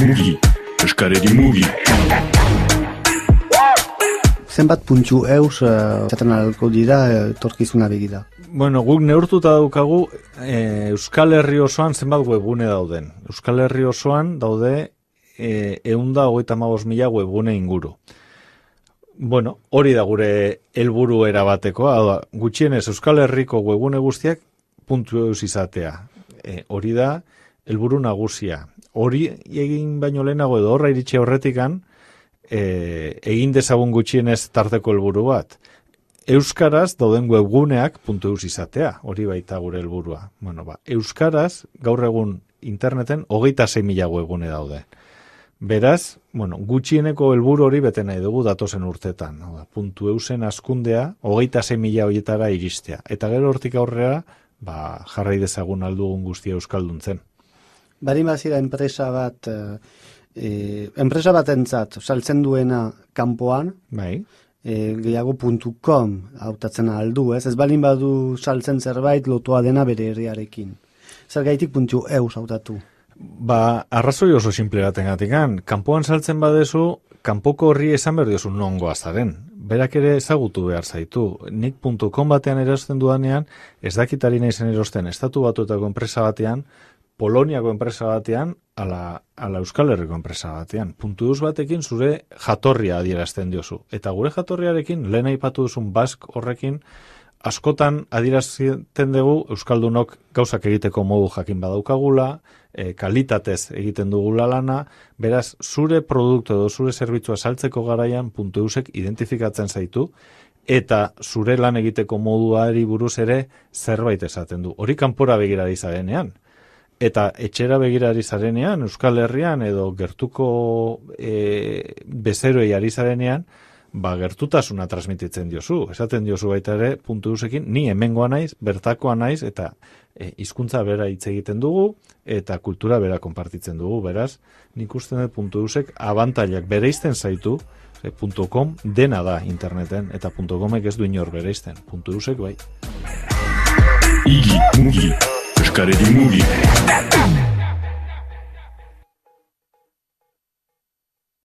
Mugi, Euskareri mugi. Zenbat puntxu eus, uh, zaten alko dira, uh, torkizuna begira. Bueno, guk neurtuta daukagu e, Euskal Herri osoan zenbat webgune dauden. Euskal Herri osoan daude e, eunda hogeita mila webgune inguru. Bueno, hori da gure helburu erabateko, hau da, gutxienez Euskal Herriko webgune guztiak puntu eus izatea. E, hori da helburu nagusia. Hori egin baino lehenago edo horra iritsi horretikan, e, egin dezagun gutxienez tarteko helburu bat. Euskaraz dauden webguneak puntu eus izatea, hori baita gure helburua. Bueno, ba, Euskaraz gaur egun interneten hogeita zei mila webgune daude. Beraz, bueno, gutxieneko helburu hori bete nahi dugu datozen urtetan. Hau da, puntu eusen askundea, hogeita zei mila horietara iristea. Eta gero hortik aurrera, ba, jarrai dezagun aldugun guztia euskalduntzen. Bari bazira enpresa bat, e, enpresa bat entzat, saltzen duena kanpoan, Bai, e, gehiago puntu com hautatzen aldu, ez? Ez balin badu saltzen zerbait lotua dena bere herriarekin. Zer gaitik puntu eus hautatu. Ba, arrazoi oso simple baten gatikan. Kanpoan saltzen badezu, kanpoko horri esan behar diozu nongoa zaren. Berak ere ezagutu behar zaitu. Nik .com batean erosten dudanean, ez dakitari nahi zen erosten estatu batuetako enpresa batean, Poloniako enpresa batean, ala, ala Euskal Herriko enpresa batean. Puntu eus batekin zure jatorria adierazten diozu. Eta gure jatorriarekin, lehen aipatu duzun bask horrekin, askotan adierazten dugu Euskaldunok gauzak egiteko modu jakin badaukagula, e, kalitatez egiten dugula lana, beraz, zure produktu edo zure zerbitzua saltzeko garaian puntu eusek identifikatzen zaitu, eta zure lan egiteko moduari buruz ere zerbait esaten du. Hori kanpora begirari zarenean. Eta etxera begirari zarenean, Euskal Herrian edo gertuko e, bezeroei ari zarenean, ba, gertutasuna transmititzen diozu. Esaten diozu baita ere, puntu eusekin, ni hemengoa naiz, bertakoa naiz, eta e, hizkuntza bera hitz egiten dugu, eta kultura bera konpartitzen dugu, beraz, nik uste dut puntu eusek abantailak bereizten zaitu, e, puntu .com dena da interneten, eta puntu .comek ez du inor bereizten, puntu eusek bai. Igi, mugi, Euskareri mugi.